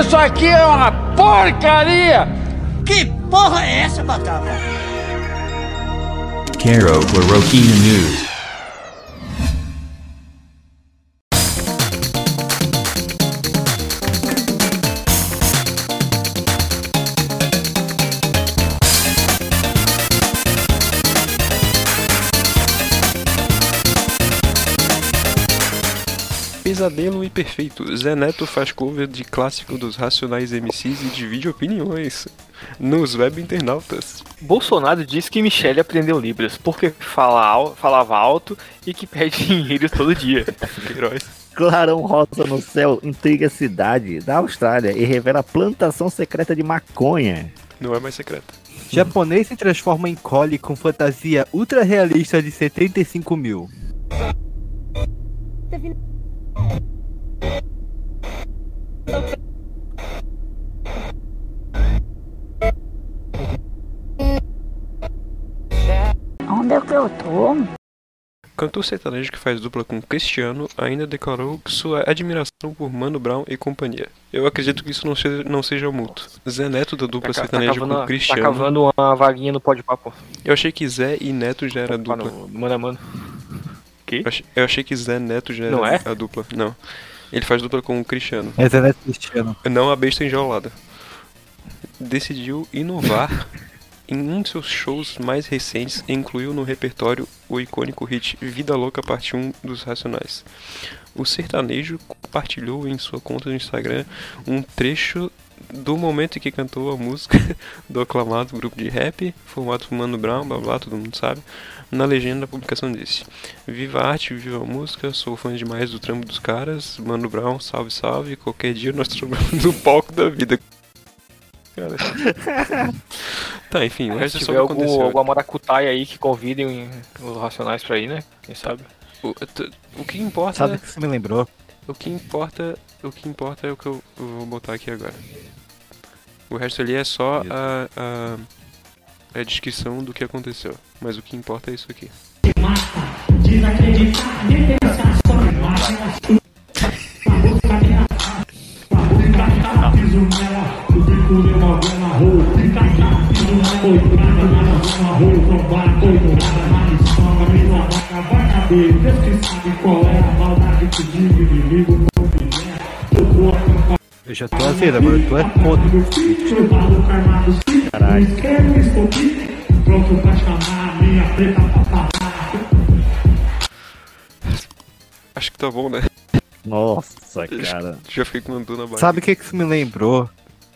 Isso aqui é uma porcaria! Que porra é essa, Batata? Caro Chloroquine News. Pesadelo imperfeito. Zé Neto faz cover de clássico dos Racionais MCs e divide opiniões nos web internautas. Bolsonaro disse que Michele aprendeu Libras porque fala al- falava alto e que pede dinheiro todo dia. Queiroz. Clarão rosa no céu intriga a cidade da Austrália e revela plantação secreta de maconha. Não é mais secreta. Japonês se transforma em Collie com fantasia ultra realista de 75 mil. Onde é que eu tô? Cantor sertanejo que faz dupla com Cristiano ainda declarou que sua admiração por Mano Brown e companhia. Eu acredito que isso não seja, não seja mútuo. Zé Neto da dupla Tá, tá sertaneja cavando, com tá Cristiano. cavando uma vaguinha no pode papo. Eu achei que Zé e Neto já era Pá, dupla. no- Mano a mano. Que? Eu achei, eu achei que Zé Neto já era Não é? a dupla. Não. Ele faz dupla com o Cristiano. É Zé Neto Cristiano. Não a besta enjaulada. Decidiu inovar em um de seus shows mais recentes e incluiu no repertório o icônico hit Vida Louca Parte 1 dos Racionais. O sertanejo compartilhou em sua conta no Instagram um trecho do momento em que cantou a música do aclamado grupo de rap, formado por Mano Brown, blá blá, todo mundo sabe. Na legenda da publicação disse: Viva a arte, viva a música, sou fã demais do trampo dos caras, Mano Brown, salve, salve, qualquer dia nós trabalhamos no palco da vida. Cara. tá, enfim, o resto é só tiver o que algum, aconteceu. alguma maracutaia aí que convidem os racionais pra ir, né? Quem sabe? O, o que importa. Sabe o que você me lembrou? O que importa. O que importa é o que eu, eu vou botar aqui agora. O resto ali é só a, a, a descrição do que aconteceu. Mas o que importa é isso aqui. Eu já tô azeda, mano. Tu é foda. Caralho. Acho que tá bom, né? Nossa, cara. Já fiquei com uma dor na barriga. Sabe o que que isso me lembrou?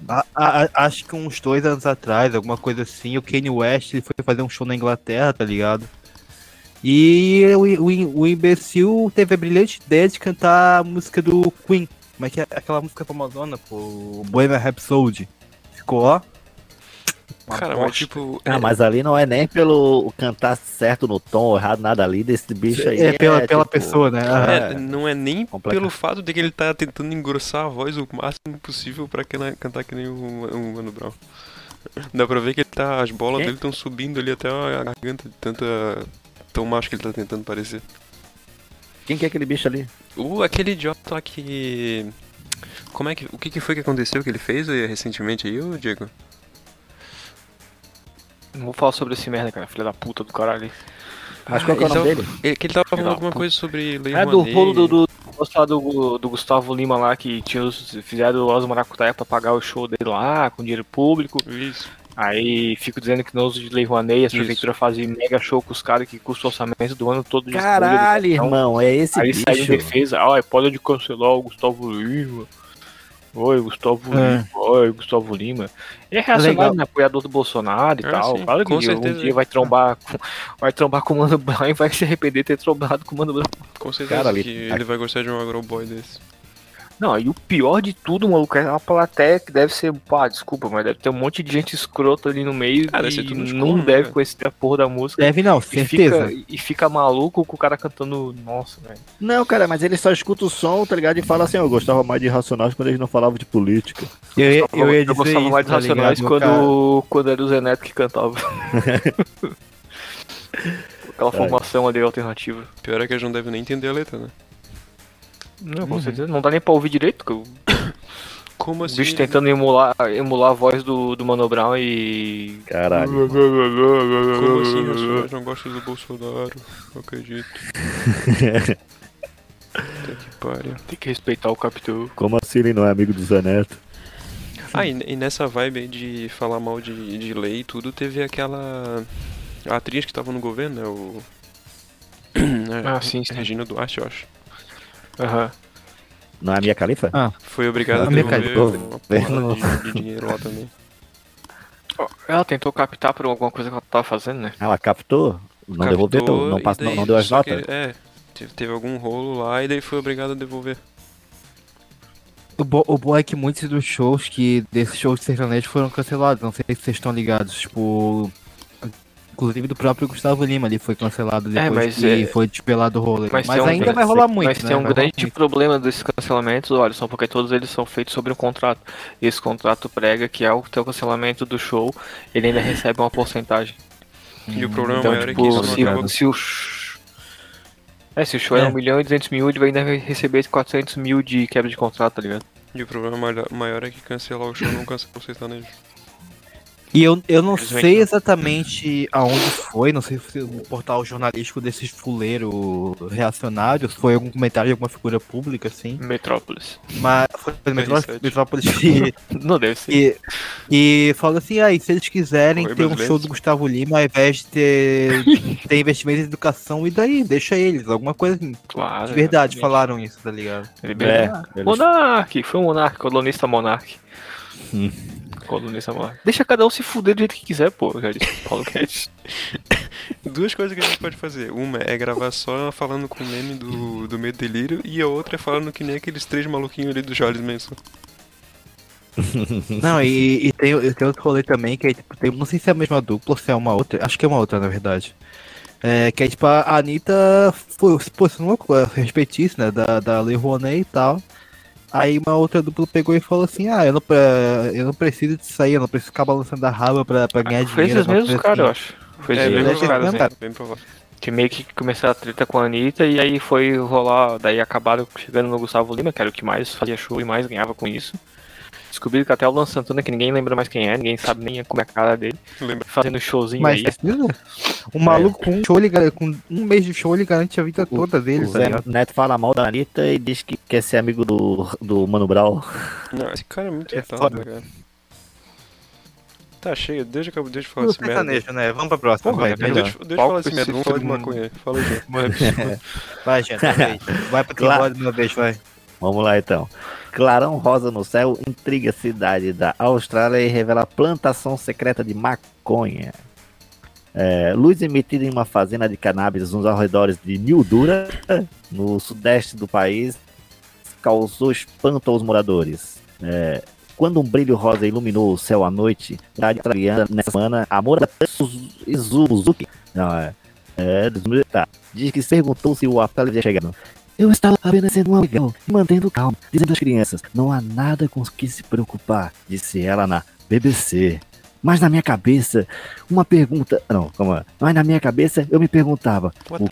A- a- a- acho que uns dois anos atrás, alguma coisa assim, o Kanye West ele foi fazer um show na Inglaterra, tá ligado? E o, o, o imbecil teve a brilhante ideia de cantar a música do Queen. Como é que é aquela música famosona, pô? Bohemian Rhapsody. Ficou, ó. Cara, mas tipo. Ah, é- mas ali não é nem pelo cantar certo no tom ou errado, nada ali desse bicho aí. É pela, pela tipo, pessoa, né? Ah, É, não é nem Completo. pelo fato de que ele tá tentando engrossar a voz o máximo possível pra que- cantar que nem o, o Mano Brown. Dá pra ver que ele tá, as bolas dele estão subindo ali até a garganta de tanta. tão macho que ele tá tentando parecer. Quem que é aquele bicho ali? Uh, aquele idiota que. Como é que. O que, que foi que aconteceu que ele fez aí, recentemente aí, ô Diego? Não vou falar sobre esse merda, cara. Filha da puta do caralho. Qual que é o nome dele? Ele, que ele tava falando alguma coisa sobre Lei É do rolo do, do, do, do Gustavo Lima lá, que tinha os, fizeram os maracutaia pra pagar o show dele lá, com dinheiro público. Isso. Aí fico dizendo que não uso de Lei Rouanet, as Isso. prefeituras fazem mega show com os caras que custa o orçamento do ano todo de Caralho, estúdio, irmão, é esse Aí saiu em bicho. defesa, ai, pode de cancelar o Gustavo Lima. Oi, Gustavo É. Lima. Oi, Gustavo Lima. É reacionário, Legal. né? Apoiador do Bolsonaro e Ah, tal. sim, Claro com que certeza. um dia vai trombar com, vai trombar com o Mano Brown e vai se arrepender de ter trombado com o Mano Brown. Com certeza Cara, que ele vai gostar de um agroboy desse. Não, e o pior de tudo, maluco, é uma plateia que deve ser, pá, desculpa, mas deve ter um monte de gente escrota ali no meio deve ser e tudo uns não corno, deve né? conhecer a porra da música. Deve não, E certeza. fica, e fica maluco com o cara cantando. Nossa, velho. Não, cara, mas ele só escuta o som, tá ligado? E fala assim, eu gostava mais de Racionais quando eles não falavam de política. Eu, ia- eu ia dizer eu gostava isso, mais dos tá Racionais ligado, cara? quando, quando era o Zé Neto que cantava. Aquela formação ali alternativa. Pior é que eles não devem nem entender a letra, né? Não, com certeza. Não dá nem pra ouvir direito. que eu- Como O assim? bicho tentando emular, emular a voz do, do Mano Brown e. Caralho. Como assim, Racionais não gostam do Bolsonaro? Não acredito. Puta que pariu. Tem que respeitar o Capitão. Como assim ele não é amigo do Zé Neto? Ah, e, e nessa vibe aí de falar mal de, de lei e tudo, teve aquela a atriz que tava no governo, né? O. Ah, sim, sim. Regina Duarte, eu acho. Aham. Não é a minha califa? Ah, Foi obrigada a minha devolver califa- de, de dinheiro lá também. Ela tentou captar por alguma coisa que ela tava fazendo, né? Ela captou? Não Captou, devolveu? Não, e passa, não, daí- não deu as só que- notas? é, teve, teve algum rolo lá e daí foi obrigado a devolver. o, bo o bom é que muitos dos shows que desses shows de sertanejo foram cancelados. Não sei se vocês estão ligados. Tipo. Inclusive do próprio Gustavo Lima ali foi cancelado depois mas que é- foi despelado o rolo. Mas, um ainda grande- vai rolar muito, Mas né? tem um Vai grande problema desses cancelamentos, olha, só porque todos eles são feitos sobre um contrato. E esse contrato prega que ao ter o cancelamento do show, ele ainda recebe uma porcentagem. E o problema Então, maior é que tipo, isso não se, acaba. se o. É, se o show é É. 1 milhão e 200 mil, ele vai ainda receber esse 400 mil de quebra de contrato, tá ligado? E o problema maior- maior é que cancelar o show não cancela o sertanejo. E eu, eu não sei exatamente aonde foi, não sei se o portal jornalístico desses fuleiros reacionários foi algum comentário de alguma figura pública, assim. Metrópolis. Mas foi Metrópolis, R7. Metrópolis que, Não deve ser. e, e falou assim, aí, se eles quiserem Oi, ter um brasileiros. show do Gustavo Lima, ao invés de ter, ter investimento em educação, e daí, deixa eles, alguma coisa assim. Claro. De verdade, exatamente. falaram isso, tá ligado? É, eles- Monark, foi um monarca, colunista monark. Hum. Colunista. Deixa cada um se fuder do jeito que quiser, pô, já disse Paulo Guedes. Duas coisas que a gente pode fazer. Uma é gravar só falando com o meme do, do Medo Delírio, e a outra é falando que nem aqueles três maluquinhos ali do Charles Manson. Não, e, e tem, tem outro rolê também, que é tipo, tem, não sei se é a mesma dupla ou se é uma outra, acho que é uma outra, na verdade. É, que é tipo, a Anitta foi, se posicionou a respeitice, né, da, da Lei Rouanet e tal. Aí uma outra dupla pegou e falou assim, ah, eu não, eu não preciso disso aí, eu não preciso ficar balançando a raba pra, pra ganhar Foi dinheiro. esses alguma mesmos caras, eu assim. acho. Foi É, esses mesmos caras, que tá. Bem provável. Que meio que começaram a treta com a Anitta e aí foi rolar, daí acabaram chegando no Gustavo Lima, que era o que mais fazia show e mais ganhava com isso. Descobriram que até o Luan Santana, que ninguém lembra mais quem é, ninguém sabe nem como é a cara dele, Lembra? fazendo showzinho Mas aí. precisa? O maluco com um show, ele, com um mês de show, ele garante a vida toda dele, O tá Zé ligado? Neto fala mal da Anitta e diz que quer ser amigo do, do Mano Brown. Não, esse cara é muito É foda. cara. Tá cheio, deixa, eu- deixa eu falar esse merda. né? Vamos pra próxima, Porra, vai, é. Deixa, deixa eu falar esse merda, vamos falar de maconha. Fala. Vai, gente, vai. vai pra quem Claro. de uma vez, vai. Vamos lá então. Clarão rosa no céu intriga a cidade da Austrália e revela plantação secreta de maconha. É, luz emitida em uma fazenda de cannabis nos arredores de Mildura, no sudeste do país, causou espanto aos moradores. É, quando um brilho rosa iluminou o céu à noite, a australiana nessa semana, a moradora Izuzuki não, é, é, tá, diz que se perguntou se o Austrália havia chegado. Eu estava apenas sendo um legal e mantendo calma, dizendo às crianças: não há nada com o que se preocupar, disse ela na BBC. Mas na minha cabeça, uma pergunta. Não, calma. Mas na minha cabeça eu me perguntava: o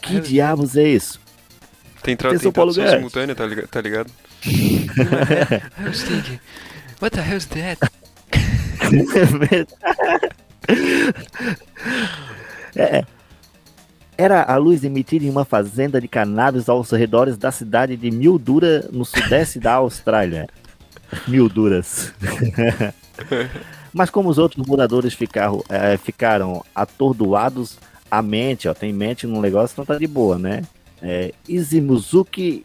que diabos é isso? Tem, tra tradução simultânea, tá ligado? Tá ligado? I was thinking, what the hell is that? É. Era a luz emitida em uma fazenda de cannabis aos redores da cidade de Mildura, no sudeste da Austrália. Milduras. Mas como os outros moradores ficaram, eh, ficaram atordoados, a mente, ó, tem mente no negócio, então tá de boa, né? É, Izimuzuki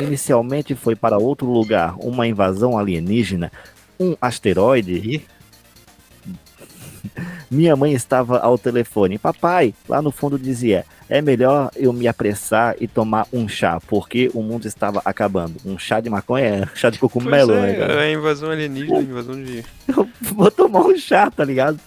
inicialmente foi para outro lugar, uma invasão alienígena, um asteroide. Minha mãe estava ao telefone. Papai, lá no fundo dizia: é melhor eu me apressar e tomar um chá, porque o mundo estava acabando. Um chá de maconha, chá de cogumelo, Pois né, é, cara? é invasão alienígena, invasão de... Eu vou tomar um chá, tá ligado?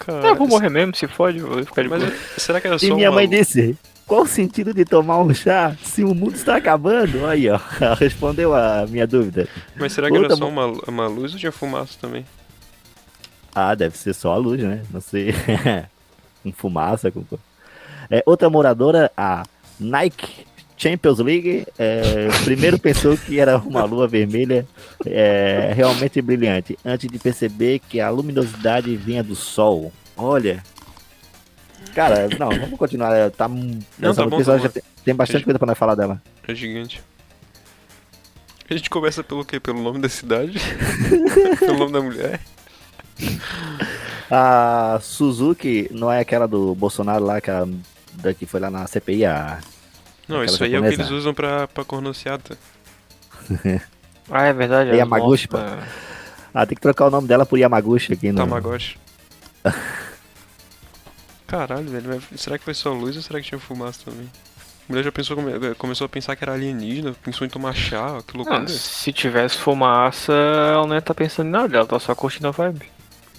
Cara, eu vou morrer mesmo, se fode, vou ficar de Mas é- será que era E só minha uma... mãe disse: qual o sentido de tomar um chá se o mundo está acabando? Aí, ó, ela respondeu a minha dúvida. Mas será que era Outra só mo- uma, uma luz ou tinha fumaça também? Ah, deve ser só a luz, né? Não sei. com fumaça. Com... É, outra moradora, a Nike Champions League. É, primeiro pensou que era uma lua vermelha é, realmente brilhante, antes de perceber que a luminosidade vinha do sol. Olha. Cara, não, vamos continuar. é, Tá, Não, tá bom, tá já tem, tem bastante coisa pra nós falar dela. É gigante. A gente começa pelo quê? Pelo nome da cidade? pelo nome da mulher? A Suzuki não é aquela do Bolsonaro lá, que, a, da que foi lá na CPI, a Não, isso aí é o que eles usam pra, pra cornociata. Ah, é verdade. É Yamaguchi, pô. Ah, tem que trocar o nome dela por Yamaguchi aqui no. Tamagotchi. Caralho, velho. Será que foi só luz ou será que tinha fumaça também? A mulher já pensou, come- começou a pensar que era alienígena, pensou em tomar chá, que loucura. Não, se tivesse fumaça, ela não ia estar pensando em nada, ela tá só curtindo a vibe.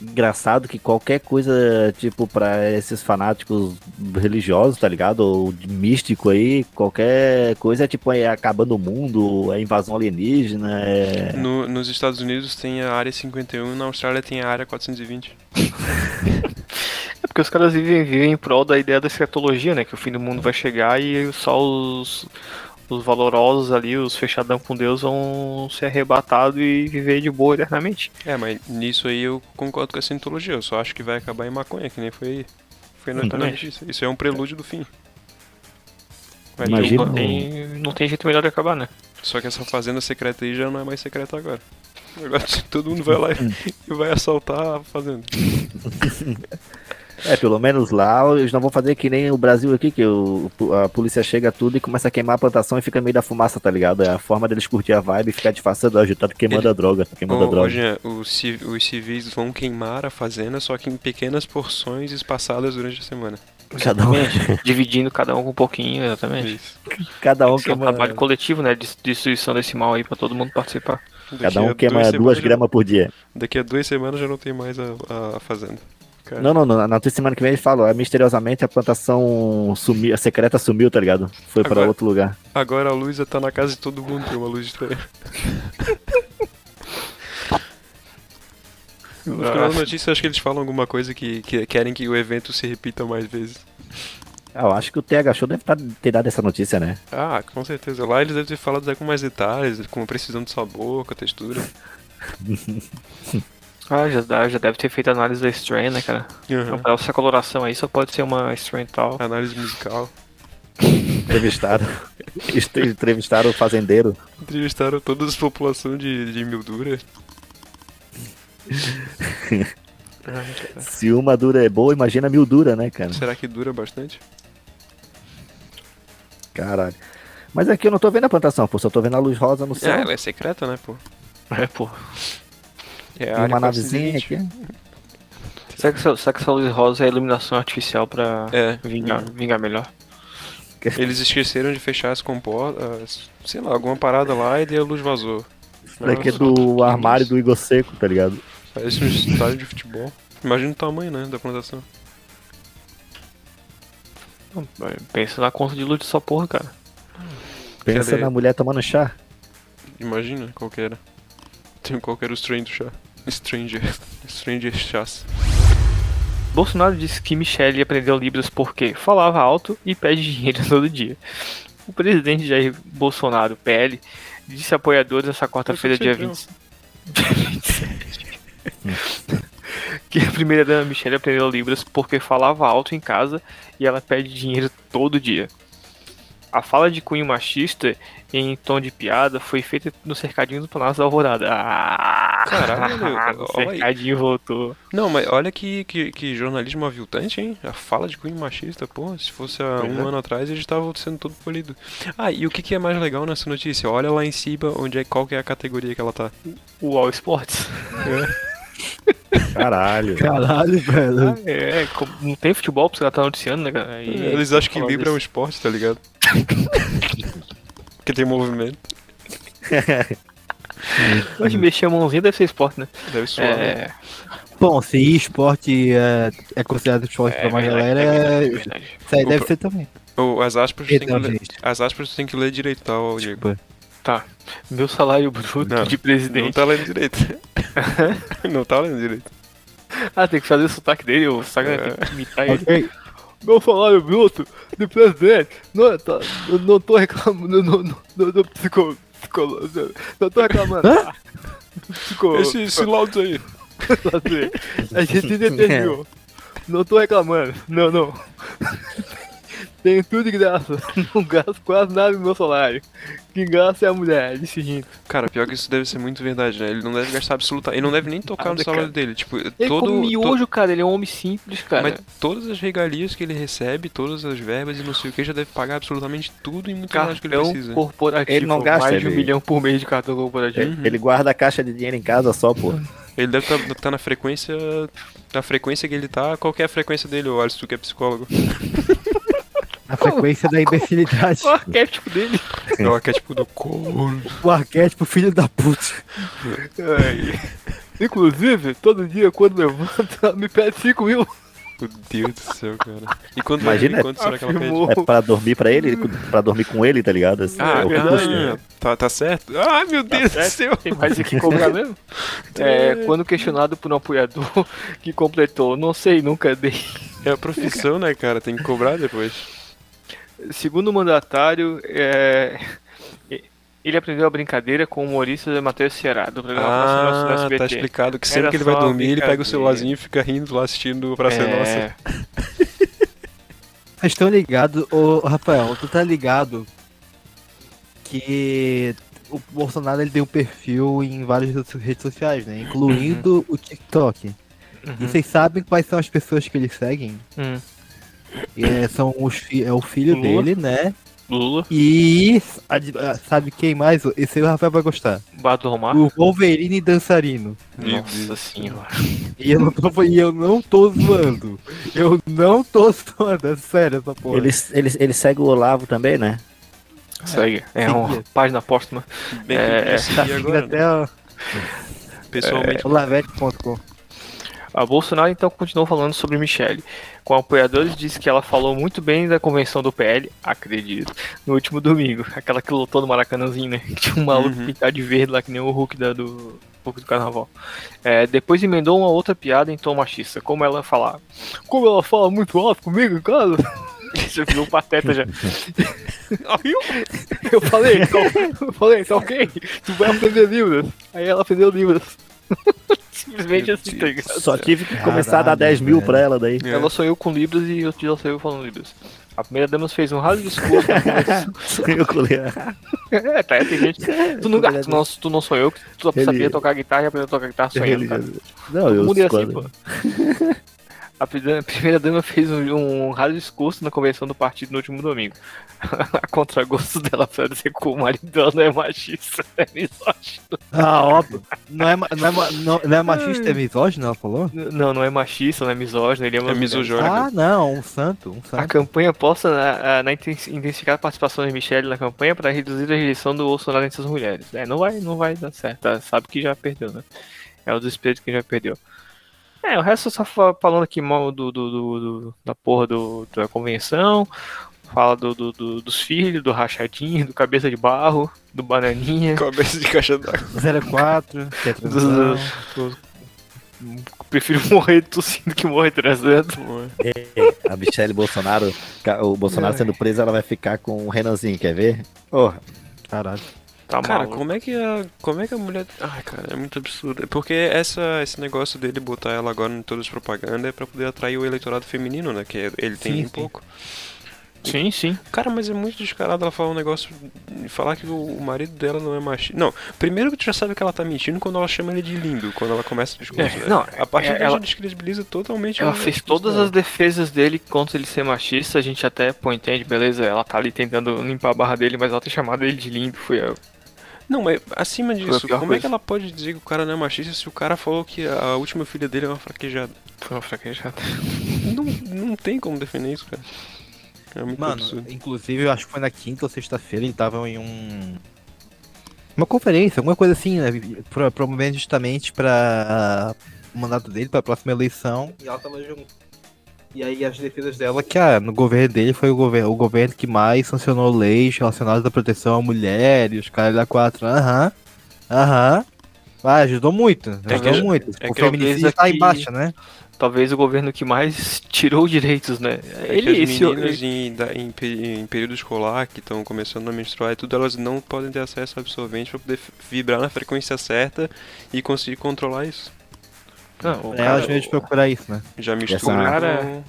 Engraçado que qualquer coisa, tipo, pra esses fanáticos religiosos, tá ligado? Ou místico aí, qualquer coisa é tipo, é acabando o mundo, é invasão alienígena, é. No- nos Estados Unidos tem a área 51 na Austrália tem a área 420. É porque os caras vivem, vivem em prol da ideia da escatologia, né? Que o fim do mundo vai chegar e só os, os valorosos ali, os fechadão com Deus, vão ser arrebatados e viver de boa eternamente. É, mas nisso aí eu concordo com a cientologia. Eu só acho que vai acabar em maconha, que nem foi, foi na, notícia. Isso é um prelúdio do fim. Vai Imagina Não tem, não tem jeito melhor de acabar, né? Só que essa fazenda secreta aí já não é mais secreta agora. Agora todo mundo vai lá e e vai assaltar a fazenda. É, pelo menos lá eles não vão fazer que nem o Brasil aqui, que o, a polícia chega tudo e começa a queimar a plantação e fica meio da fumaça, tá ligado? É a forma deles curtir a vibe e ficar disfarçando, tá queimando a droga, queimando a Ô, droga. Jean, os, os civis vão queimar a fazenda, só que em pequenas porções espaçadas durante a semana. Cada um, Dividindo cada um com um pouquinho, exatamente. Isso. cada um Isso é um queima, trabalho coletivo, né? De destruição desse mal aí pra todo mundo participar. Daqui cada a um queima duas duas semanas já- gramas por dia. Daqui a duas semanas já não tem mais a, a- a fazenda. Cara, Não, não, não. Na outra semana que vem eles falam, é, misteriosamente a plantação sumiu, a secreta sumiu, tá ligado? Foi pra Agora- outro lugar. Agora a luz já tá na casa de todo mundo, tem uma luz estranha. No final da notícia, acho que eles falam alguma coisa que, que querem que o evento se repita mais vezes. Ah, eu acho que o TH Show deve tá- ter dado essa notícia, né? Ah, com certeza. Lá eles devem ter falado até com mais detalhes, com a precisão do sabor, com a textura. Ah, já, dá- já deve ter feito análise da strain, né, cara? Aham. Então, essa coloração aí só pode ser uma strain tal. Análise musical. Entrevistaram. Entrevistaram o fazendeiro. Entrevistaram toda a população de, de Mildura. Se uma dura é boa, imagina mil dura, né, cara? Será que dura bastante? Caralho. Mas aqui eu não tô vendo a plantação, pô. Só tô vendo a luz rosa no Ah, céu. ela é secreta, né, pô? É, pô. É a área uma navezinha 420. aqui. Será que, essa, será que essa luz rosa é iluminação artificial pra É. vingar, vingar melhor? Eles esqueceram de fechar as comportas, sei lá, alguma parada lá e daí a luz vazou. Isso daqui é do armário do Igor Seco, tá ligado? Parece um estádio de futebol. Imagina o tamanho, né, da plantação. Pensa na conta de luz dessa porra, cara. Pensa Cadê? na mulher tomando chá. Imagina qual que era. Tem qual que era o strain do chá. Stranger. Stranger. Bolsonaro disse que Michele aprendeu Libras porque falava alto e pede dinheiro todo dia. O presidente Jair Bolsonaro, PL, disse a apoiadores nessa quarta-feira, dia Foi 20, dia 27, que a primeira-dama Michele aprendeu Libras porque falava alto em casa e ela pede dinheiro todo dia. A fala de cunho machista em tom de piada foi feita no cercadinho do Palácio da Alvorada. Ah, Caralho, o olha cercadinho voltou. Não, mas olha que, que, que jornalismo aviltante, hein? A fala de cunho machista, pô. Se fosse há Pois um é. ano atrás, eles estavam sendo todo polido. Ah, e o que, que é mais legal nessa notícia? Olha lá em cima onde é, qual que é a categoria que ela tá. O All Sports. Caralho. Caralho, velho. É, como não tem futebol pra você estar noticiando, né, cara? E- Eles acham que Libra é um esporte, tá ligado? Porque tem movimento. Hoje mexer a mãozinha deve ser esporte, né? Deve suar. né? É, Bom, se esporte é, é considerado esporte é pra uma galera, é é é- isso aí O deve pro- ser também. As aspas tu tem que Então. As aspas tem que ler direito, tá, Diego? Desculpa. Tá. Meu salário bruto Não, de Não presidente. tá lendo direito. não tá lendo direito. Ah, tem que fazer o sotaque dele, o sotaque É. tem que imitar ele. Ok. Meu salário bruto de presidente não, é, tá, eu não tô reclamando, não, não, não, não, psico, psico, não tô reclamando. Psico, Esse, esse laudo aí. assim, a gente entendeu. Não tô reclamando, não, não. Tenho tudo de graça, não gasto quase nada do meu salário. Quem gasta é a mulher, disse rindo. Cara, pior que isso deve ser muito verdade, né? Ele não deve gastar absoluta. Ele não deve nem tocar no salário cara. dele. Tipo, Ele todo. to- miojo, cara, ele é um homem simples, cara. Mas todas as regalias que ele recebe, todas as verbas e não sei o que, já deve pagar absolutamente tudo e muito mais do que ele Cartão precisa. corporativo, Ele não gasta, mais de um ele- milhão por mês de cartão corporativo. Ele, ele guarda a caixa de dinheiro em casa só, pô. Ele deve estar na frequência. Na frequência que ele tá. Qual que é a frequência dele, ô Alisson, tu que é psicólogo? A frequência da imbecilidade. O arquétipo dele. É o arquétipo do corno. O arquétipo filho da puta. Ai. Inclusive, todo dia quando levanta, me pede 5 mil. Meu Deus do céu, cara. E quando Imagina, quanto será que ela pede? É pra dormir pra ele, pra dormir com ele, tá ligado? Assim, Ah, é ah, custa. tá, tá certo? Ai, meu Deus do céu. Tem mais o que cobrar mesmo? É, quando questionado por um apoiador que completou, não sei, nunca dei. É a profissão, né, cara? Tem que cobrar depois. Segundo o mandatário, é, ele aprendeu a brincadeira com o humorista Matheus Ceará, do programa Praça Nossa no Ah, SBT. tá explicado que sempre Era que ele vai dormir, ele pega o celularzinho e fica rindo lá assistindo pra ser nossa. É, Vocês estão ligados, ô Rafael, tu tá ligado que o Bolsonaro ele tem um perfil em várias redes sociais, né? Incluindo o TikTok. E vocês sabem quais são as pessoas que ele seguem? Hum. É, são os fi- é o filho Lula. dele, né? Lula, E sabe quem mais? Esse aí o Rafael vai gostar. Bardo Romar. O Wolverine dançarino. Nossa senhora. E eu não tô, e eu não tô zoando. Eu não tô zoando, é sério essa porra. Ele, ele, ele segue o Olavo também, né? Segue. É Seguia. uma página póstuma. Bem É, ele tá agora, né? até ó, pessoalmente. olavete.com. A Bolsonaro então continuou falando sobre Michelle. Com apoiadores, disse que ela falou muito bem da convenção do PL, acredito, no último domingo. Aquela que lutou no Maracanãzinho, né? Que tinha um maluco Uhum. pintado de verde lá, que nem o Hulk da, do Hulk do Carnaval. É, depois emendou uma outra piada em tom machista, como ela falava. Como ela fala muito alto comigo em casa. Já virou um pateta já. Eu falei, tá, eu falei, tá ok? Tu vai aprender Libras. Aí ela aprendeu Libras. Simplesmente assim, tá ligado? Só tive que começar a dar Caralho, 10 mil velho. pra ela daí. É. Ela sonhou com Libras e outro dia saiu falando Libras. A primeira dama fez um raso discurso. Eu colei. é, tá, tem gente. Tu não, ah, tu não, tu não sonhou que tu Ele- sabia tocar guitarra e aprendeu a tocar guitarra sonhando, cara. Não, Todo eu mundo é assim, pô. A primeira- a primeira dama fez um, um raro discurso na convenção do partido no último domingo. a contragosto dela pra dizer que o marido dela não é machista, é misógino. Ah, óbvio. Não é, não é, não, não é machista, é misógino, ela falou? Não, não é machista, não é misógino, ele É misogónico. Ah, não, um santo, um A santo. campanha posta na, a- na intensi- intensificar a participação de Michelle na campanha para reduzir a rejeição do Bolsonaro entre as mulheres. É, não vai, não vai dar certo, tá? sabe que já perdeu, né? É o desespero de quem já perdeu. É, o resto só fa- falando aqui mal do, do- do- do- da porra do, da convenção, fala do, do- do- dos filhos, do rachadinho, do cabeça de barro, do bananinha, Cabeça de caixa d'água. 04, que é do, do- prefiro morrer tossindo que morrer transando. A Michelle Bolsonaro, o Bolsonaro sendo preso, ela vai ficar com o Renanzinho, quer ver? Porra, Caralho. Tá Cara, maluco. como é que a. Como é que a mulher. Ai, cara, é muito absurdo. Porque essa, esse negócio dele botar ela agora em todas as propagandas é pra poder atrair o eleitorado feminino, né? Que ele tem Sim, bem sim. pouco. Sim, sim. Cara, mas é muito descarado ela falar um negócio. Falar que o, marido dela não é machista. Não, primeiro que tu já sabe que ela tá mentindo quando ela chama ele de lindo, quando ela começa o discurso. É, né? não, a partir é, daí ela- já descredibiliza totalmente Ela fez todas as defesas dele contra ele ser machista, a gente até pô, entende, beleza? Ela tá ali tentando limpar a barra dele, mas ela ter chamado ele de lindo foi Não, mas acima disso, como é coisa. que ela pode dizer que o cara não é machista se o cara falou que a última filha dele é uma fraquejada? foi uma fraquejada. Não, não tem como defender isso, cara. É muito Mano, absurdo. inclusive eu acho que foi na quinta ou sexta-feira ele tava em um. Uma conferência, alguma coisa assim, né? pro- Promovendo justamente pra o mandato dele, pra próxima eleição. E ela tava junto. E aí as defesas dela que ah, no governo dele foi o governo, o governo que mais sancionou leis relacionadas à proteção à mulher e os caras da quatro. Aham. Aham. Ah, ajudou muito. É Ajudou que- muito. é o que feminicídio talvez tá aqui- embaixo, né? Talvez o governo que mais tirou direitos, né? É Ele, que as esse, meninas em, em, em período escolar que estão começando a menstruar e tudo, elas não podem ter acesso a absorvente para poder vibrar na frequência certa e conseguir controlar isso. Não, É, que a gente procurar isso, né? Já mistura Essa- Cara-.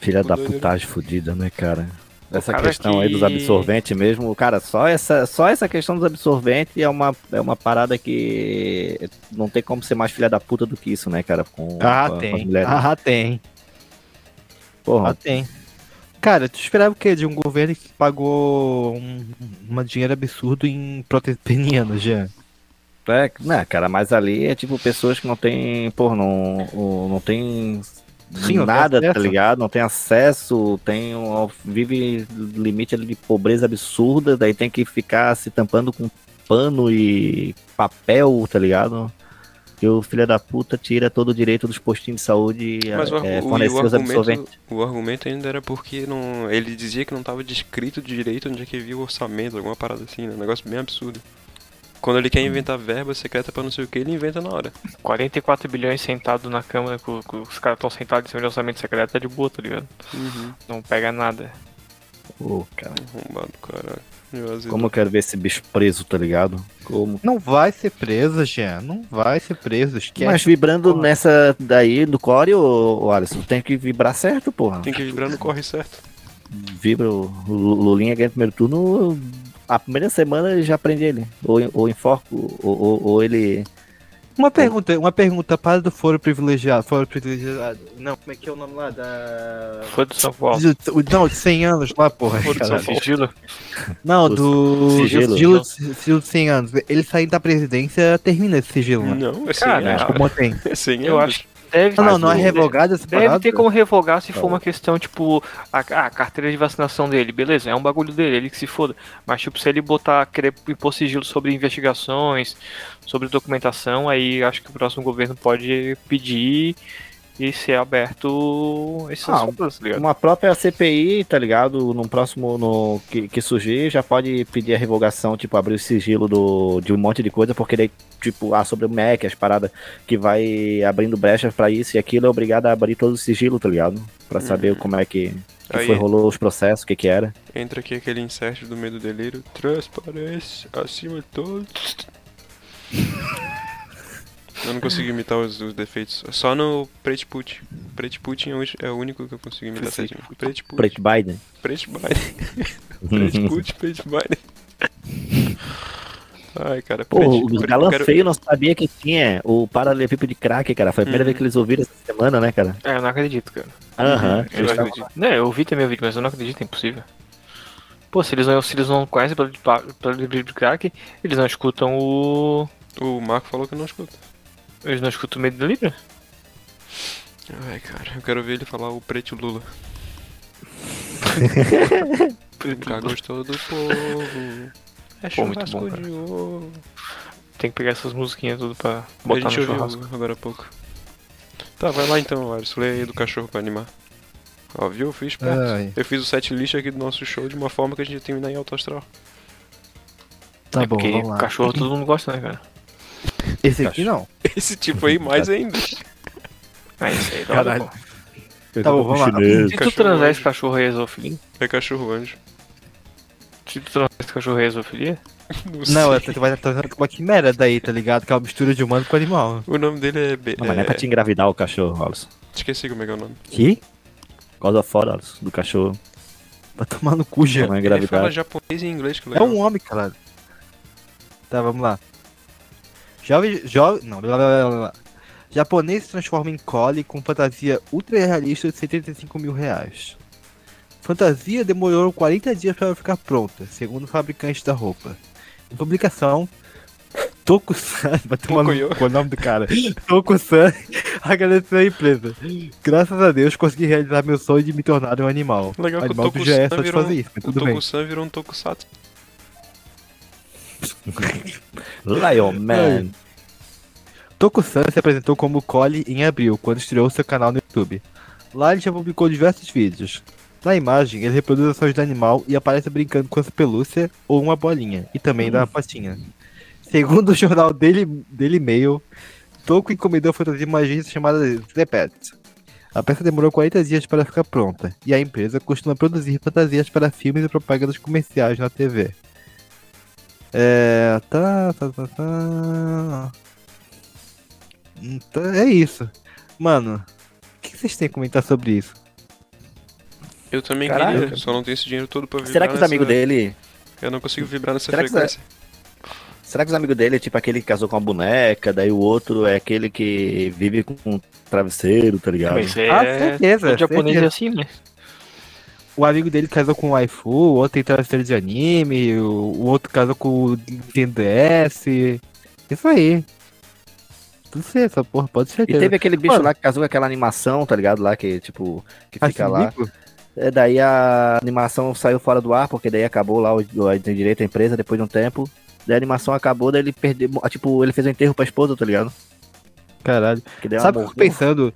Filha da putagem fodida, né, cara? Essa cara questão aí dos que- absorventes mesmo, cara, só essa, só essa questão dos absorventes é uma, é uma parada que não tem como ser mais filha da puta do que isso, né, cara? Com, Ah, com- com as tem. mulheres. Ah, tem. Porra, Ah, tem. Cara, tu esperava o quê? De um governo que pagou um, um dinheiro absurdo em prótese peniana, já. É, né, cara, mas ali é tipo pessoas que não tem, pô, não, não tem Sim, não nada, tá ligado? Não tem acesso, tem um, vive limite ali de pobreza absurda, daí tem que ficar se tampando com pano e papel, tá ligado? Que o filho da puta tira todo o direito dos postinhos de saúde e Mas o, é, fornecer o, os absorventes. argumento, o argumento ainda era porque não, ele dizia que não estava descrito direito onde é que via o orçamento, alguma parada assim, né? Um negócio bem absurdo. Quando ele quer inventar verba secreta pra não sei o que, ele inventa na hora. 44 bilhões sentado na Câmara, com, com os caras estão sentados em cima de orçamento secreto, é de boa, tá ligado? Uhum. Não pega nada. Pô, cara, Arrombado, caralho. Como eu quero ver esse bicho preso, tá ligado? Como Não vai ser preso, Jean. Não vai ser preso. Esquece. Mas vibrando porra. nessa daí do core, ô, ô Alisson, tem que vibrar certo, porra. Tem que vibrar no corre certo. Vibra o Lu- Lulinha ganha primeiro turno. A primeira semana ele já prende ele. Ou, ou enforca, ou, ou, ou ele. Uma pergunta, uma pergunta para do foro privilegiado. Foro privilegiado. Não, como é que é o nome lá da. Foi do São Paulo. Não, de 100 anos lá, porra. Do cara. São Sigilo. Não, do sigilo. sigilo, sigilo de 100 anos. Ele saindo da presidência termina esse sigilo, né? Não, é 100 Cara, anos. Como tem? É 100 Eu acho que deve não, não é revogado essa Deve parada? ter como revogar se for Tá uma questão, tipo, a, a carteira de vacinação dele, beleza, é um bagulho dele, ele que se foda. Mas, tipo, se ele botar, querer impor sigilo sobre investigações, sobre documentação, aí acho que o próximo governo pode pedir e ser aberto esses Ah, assuntos, tá ligado? Uma própria CPI, tá ligado? Num próximo no, que, que surgir, já pode pedir a revogação, tipo, abrir o sigilo do, de um monte de coisa, porque daí, tipo, ah, sobre o MEC, as paradas que vai abrindo brechas pra isso e aquilo, é obrigado a abrir todo o sigilo, tá ligado? Pra saber como é que, que Aí- foi, rolou os processos, o que que era. Entra aqui aquele insert do medo do delírio. Transparência acima de todos. Eu não consigo imitar os, os defeitos. Só no Preto Putin. Preto Putin é o, é o único que eu consigo imitar certinho. Preto Putin. Preto Biden. Preto Biden. Preto Putin, Preto Biden. Ai, cara. Pô, Preto- os Preto- galã eu quero- feio não sabia que tinha o paralelepípedo de crack, cara. Foi a primeira Uhum. vez que eles ouviram essa semana, né, cara? É, eu não acredito, cara. Aham. Eu Eles não acredito. Não, eu ouvi também o vídeo, mas eu não acredito, é impossível. Pô, se eles não, se eles não conhecem pelo livro de crack, eles não escutam o. O Marco falou que não escuta. Eles não escutam o medo do livro? Ai, cara. Eu quero ver ele falar o Preto Lula. Nunca gostou do povo. É Pô, muito bom, cara. de ouro. Tem que pegar essas musiquinhas tudo pra A botar no gente ouviu churrasco. agora há pouco. Tá, vai lá então, Alisson. Lê aí do cachorro pra animar. Ó, viu? Eu fiz perto. Ai. Eu fiz o set list aqui do nosso show de uma forma que a gente ia terminar em alto astral. Tá é bom, porque vamos lá. cachorro todo mundo gosta, né, cara? Esse aqui não. Esse tipo aí, mais ainda. Ah, isso aí, Caralho. pô. Tá bom, vamos lá. Chinês. Se tu transar esse cachorro aí é zoofilia? É cachorro anjo. Se tu transar esse cachorro aí é zoofilia? Não, sei. é, tu vai trazer uma quimera daí, tá ligado? Que é uma mistura de humano com animal. O nome dele é. Be... Não, mas não é pra te engravidar o cachorro, Alisson. Esqueci como é que é o nome. Que? Causa fora, Alisson, do cachorro. Vai tomar no cu. Não é Ele fala japonês e inglês, que É legal. um homem, caralho. Tá, vamos lá. Jovem. Jovem. Não, blá, blá, blá, blá. Japonês se transforma em Collie com fantasia ultra realista de 75 mil reais. Fantasia demorou 40 dias para ficar pronta, segundo o fabricante da roupa. Em publicação, Tokusan, cu, o nome do cara. Tokusan agradeceu a empresa. Graças a Deus consegui realizar meu sonho de me tornar um animal. Legal que o animal já é Tokusan virou, fazer isso, o. Tokusan virou um Tokusatsu. Lion Man. Tokusan se apresentou como Collie em abril, quando estreou seu canal no YouTube. Lá ele já publicou diversos vídeos. Na imagem, ele reproduz ações do animal e aparece brincando com essa pelúcia ou uma bolinha, e também da patinha. Segundo o jornal Daily, Daily Mail, Toco encomendou a fantasia de uma agência chamada The Pet. A peça demorou 40 dias para ficar pronta, e a empresa costuma produzir fantasias para filmes e propagandas comerciais na TV. É. Tá, tá, tá, tá. Então, é isso. Mano, o que vocês têm a comentar sobre isso? Eu também Caralho, queria, cara. só não tenho esse dinheiro todo pra vibrar Será que os nessa- amigos dele. Eu não consigo vibrar nessa Será que frequência. Será que os amigos dele é tipo aquele que casou com uma boneca, daí o outro é aquele que vive com um travesseiro, tá ligado? Mas é. Ah, certeza, todo japonês certeza. é assim, né? O amigo dele casou com o waifu, o outro tem travesseiro de anime, o, o outro casou com o Nintendo DS. Isso aí. Tudo certo, essa porra, pode ser. E teve aquele bicho Mano. lá que casou com aquela animação, tá ligado? Lá que, tipo, que fica lá. É, daí a animação saiu fora do ar, porque daí acabou lá o, o direito à empresa depois de um tempo. Daí a animação acabou, daí ele perdeu. Tipo, ele fez um enterro pra esposa, tá ligado? Caralho. Sabe o que eu morreu. pensando?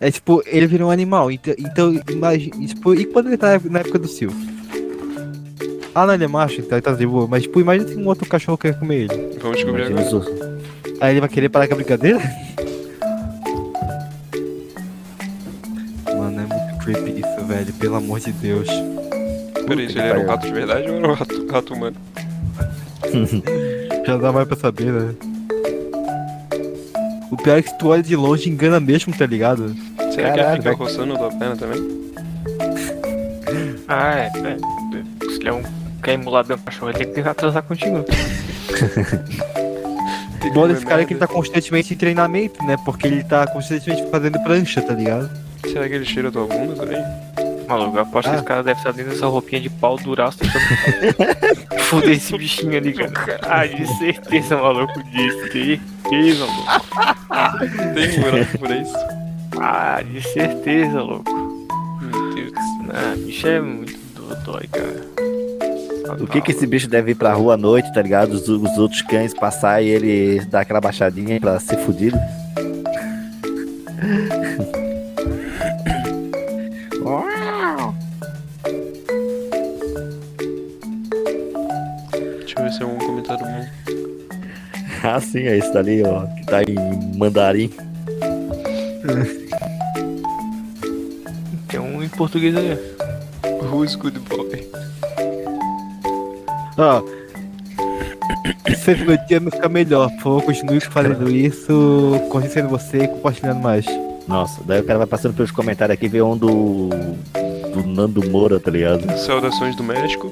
É tipo, ele virou um animal. Então, então imagina. Tipo, e quando ele tá na época do Sil? Ah, não, ele é macho, então ele tá de boa. Mas, tipo, imagina se um outro cachorro quer comer ele. Vamos descobrir agora. Aí ele vai querer parar com a brincadeira? Mano, é muito creepy isso, velho. Pelo amor de Deus. Peraí, se ele era um rato de verdade ou era um rato, rato humano? Já dá mais pra saber, né? O pior é que se tu olha de longe engana mesmo, tá ligado? Será que Caralho, ele fica vai- roçando a tua perna também? Ah, é. é. Se ele é um. Quer emular bem um cachorro, ele tem que tentar transar contigo. Bom desse cara é que ele tá constantemente em treinamento, né? Porque ele tá constantemente fazendo prancha, tá ligado? Será que ele cheira a tua bunda também? Maluco, eu aposto que Ah. esse cara deve estar dentro dessa roupinha de pau duraço tentando foder esse bichinho ali, cara. Ah, de certeza, maluco, de certeza, maluco. Tem buraco por isso? Ah, de certeza, louco. Meu Deus. Ah, bicho é muito dodói, cara. O que que esse bicho deve ir pra rua à noite, tá ligado? Os, os outros cães passar e ele dar aquela baixadinha pra ser fudido. Ah, sim, é esse dali, ó, que tá em mandarim. Tem um em português aí. Who's good boy? Ó. Se meu dia não ficar melhor, por favor, continue fazendo isso, conhecendo você e compartilhando mais. Nossa, daí o cara vai passando pelos comentários aqui e vê um do. do Nando Moura, tá ligado? Saudações do México.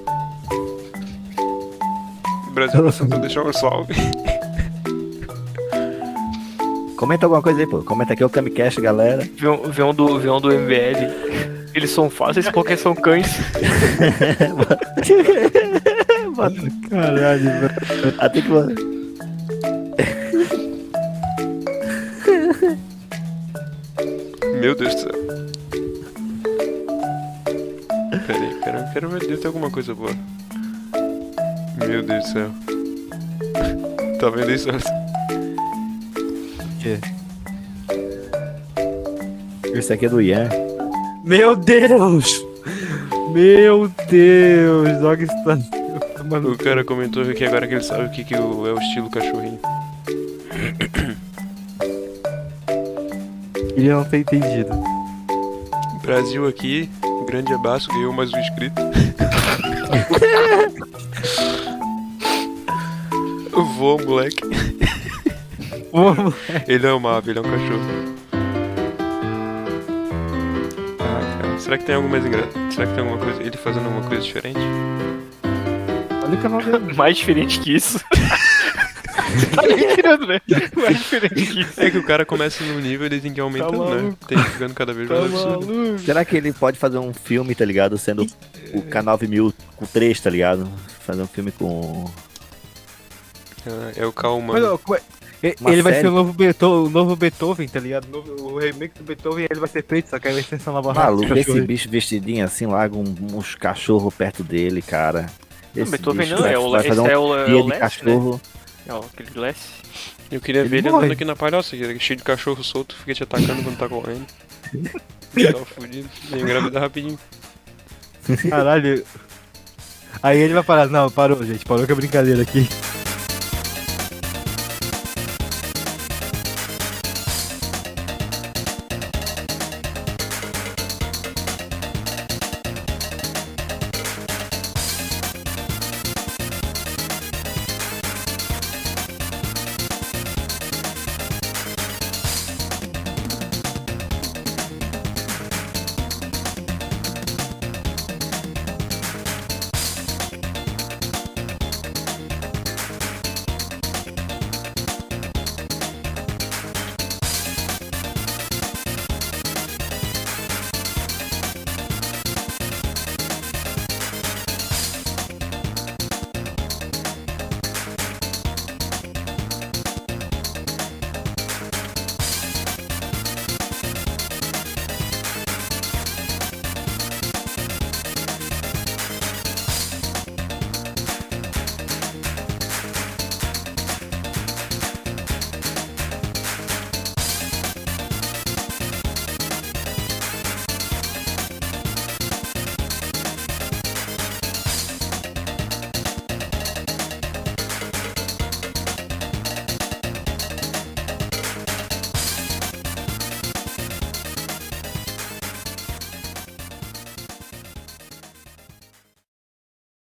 Brasil passando deixar um salve. Comenta alguma coisa aí, pô. Comenta aqui o Camicast, galera. Vê um, um do, um do MBL. Eles são fáceis porque são cães. Caralho, velho. Até que. Meu Deus do céu. Peraí, quero, quero ver, deve ter alguma coisa boa. Meu Deus do céu. Tá vendo isso? Quê? Esse aqui é do Ian. Meu Deus! Meu Deus! Olha isso tá. Mano, O cara comentou aqui agora que ele sabe o que, que é o estilo cachorrinho. ele não tem entendido. Brasil aqui, grande abraço, ganhou mais um inscrito. Voa, moleque. Ele é uma ave, ele é um cachorro. Ah, cara, será que tem algo mais engraçado? Será que tem alguma coisa? Ele fazendo alguma coisa diferente? Olha o canal dele. Mais diferente que isso. tá nem tirando, né? Mais diferente que isso. É que o cara começa num nível e ele tem que ir aumentando, né? maluco. Tem que ir ficando cada vez Tá mais absurdo. maluco. Será que ele pode fazer um filme, tá ligado? Sendo o K9000 com 3, tá ligado? Fazer um filme com. Ah, É o Calma. Mas, ó, como é- Ele vai série. ser o novo, Beethoven, o novo Beethoven, tá ligado? O, novo- o remake do Beethoven ele vai ser feito, só que aí vai ser essa nova raça. Maluco, esse cachorro. bicho vestidinho assim lá, com uns cachorros perto dele, cara. Esse Beethoven bicho não, vai, é o, vai fazer um é o, é dia o de Leste, né? cachorro. É o, aquele Leste. Eu queria ver ele morre. andando aqui na palhoça, que é cheio de cachorro solto, fica te atacando quando tá correndo. Tava fudido. Ia engravidar rapidinho. Caralho. Aí ele vai parar. Não, parou, gente. Parou com a brincadeira aqui.